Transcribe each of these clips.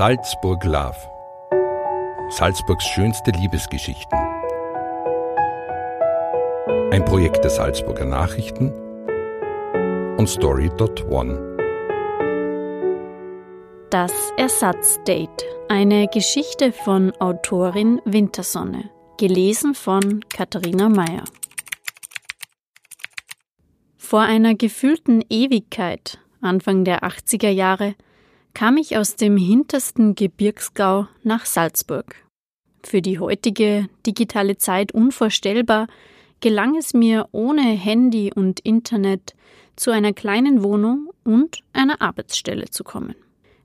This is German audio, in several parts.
Salzburg Love. Salzburgs schönste Liebesgeschichten. Ein Projekt der Salzburger Nachrichten und Story.one. Das Ersatzdate. Eine Geschichte von Autorin Wintersonne. Gelesen von Katharina Meyer. Vor einer gefühlten Ewigkeit, Anfang der 80er Jahre, kam ich aus dem hintersten Gebirgsgau nach Salzburg. Für die heutige digitale Zeit unvorstellbar, gelang es mir ohne Handy und Internet zu einer kleinen Wohnung und einer Arbeitsstelle zu kommen.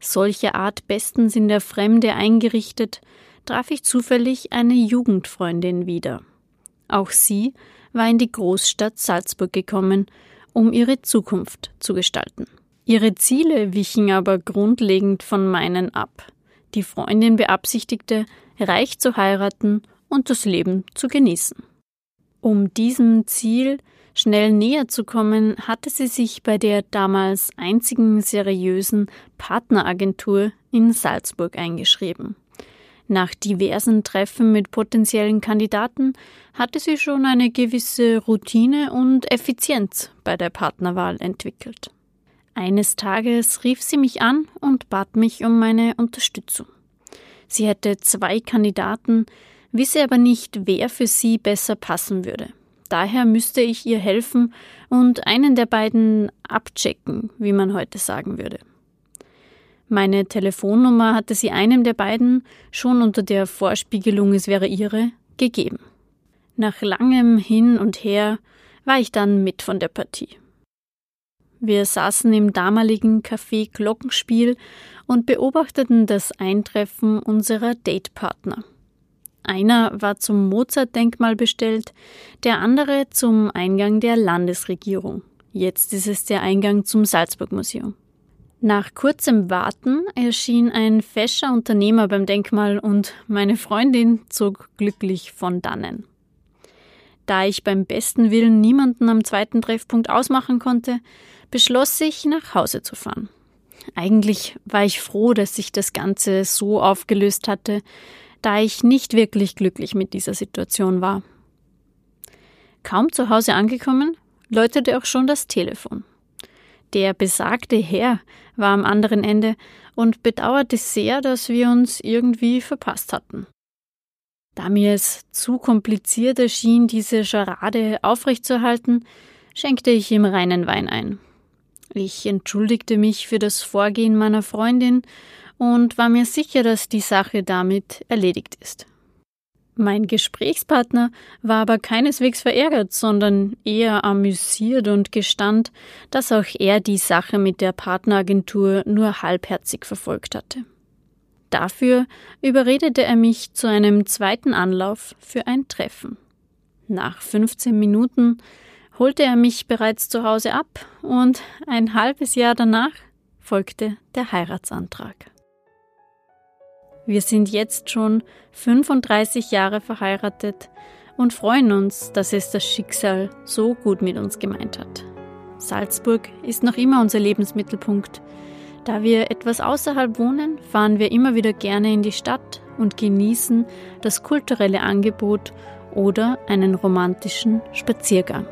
Solche Art bestens in der Fremde eingerichtet, traf ich zufällig eine Jugendfreundin wieder. Auch sie war in die Großstadt Salzburg gekommen, um ihre Zukunft zu gestalten. Ihre Ziele wichen aber grundlegend von meinen ab. Die Freundin beabsichtigte, reich zu heiraten und das Leben zu genießen. Um diesem Ziel schnell näher zu kommen, hatte sie sich bei der damals einzigen seriösen Partneragentur in Salzburg eingeschrieben. Nach diversen Treffen mit potenziellen Kandidaten hatte sie schon eine gewisse Routine und Effizienz bei der Partnerwahl entwickelt. Eines Tages rief sie mich an und bat mich um meine Unterstützung. Sie hätte zwei Kandidaten, wisse aber nicht, wer für sie besser passen würde. Daher müsste ich ihr helfen und einen der beiden abchecken, wie man heute sagen würde. Meine Telefonnummer hatte sie einem der beiden, schon unter der Vorspiegelung, es wäre ihre, gegeben. Nach langem Hin und Her war ich dann mit von der Partie. Wir saßen im damaligen Café Glockenspiel und beobachteten das Eintreffen unserer Datepartner. Einer war zum Mozart-Denkmal bestellt, der andere zum Eingang der Landesregierung. Jetzt ist es der Eingang zum Salzburg-Museum. Nach kurzem Warten erschien ein fescher Unternehmer beim Denkmal und meine Freundin zog glücklich von dannen. Da ich beim besten Willen niemanden am zweiten Treffpunkt ausmachen konnte, beschloss ich, nach Hause zu fahren. Eigentlich war ich froh, dass sich das Ganze so aufgelöst hatte, da ich nicht wirklich glücklich mit dieser Situation war. Kaum zu Hause angekommen, läutete auch schon das Telefon. Der besagte Herr war am anderen Ende und bedauerte sehr, dass wir uns irgendwie verpasst hatten. Da mir es zu kompliziert erschien, diese Scharade aufrechtzuerhalten, schenkte ich ihm reinen Wein ein. Ich entschuldigte mich für das Vorgehen meiner Freundin und war mir sicher, dass die Sache damit erledigt ist. Mein Gesprächspartner war aber keineswegs verärgert, sondern eher amüsiert und gestand, dass auch er die Sache mit der Partneragentur nur halbherzig verfolgt hatte. Dafür überredete er mich zu einem zweiten Anlauf für ein Treffen. Nach 15 Minuten holte er mich bereits zu Hause ab und ein halbes Jahr danach folgte der Heiratsantrag. Wir sind jetzt schon 35 Jahre verheiratet und freuen uns, dass es das Schicksal so gut mit uns gemeint hat. Salzburg ist noch immer unser Lebensmittelpunkt. Da wir etwas außerhalb wohnen, fahren wir immer wieder gerne in die Stadt und genießen das kulturelle Angebot oder einen romantischen Spaziergang.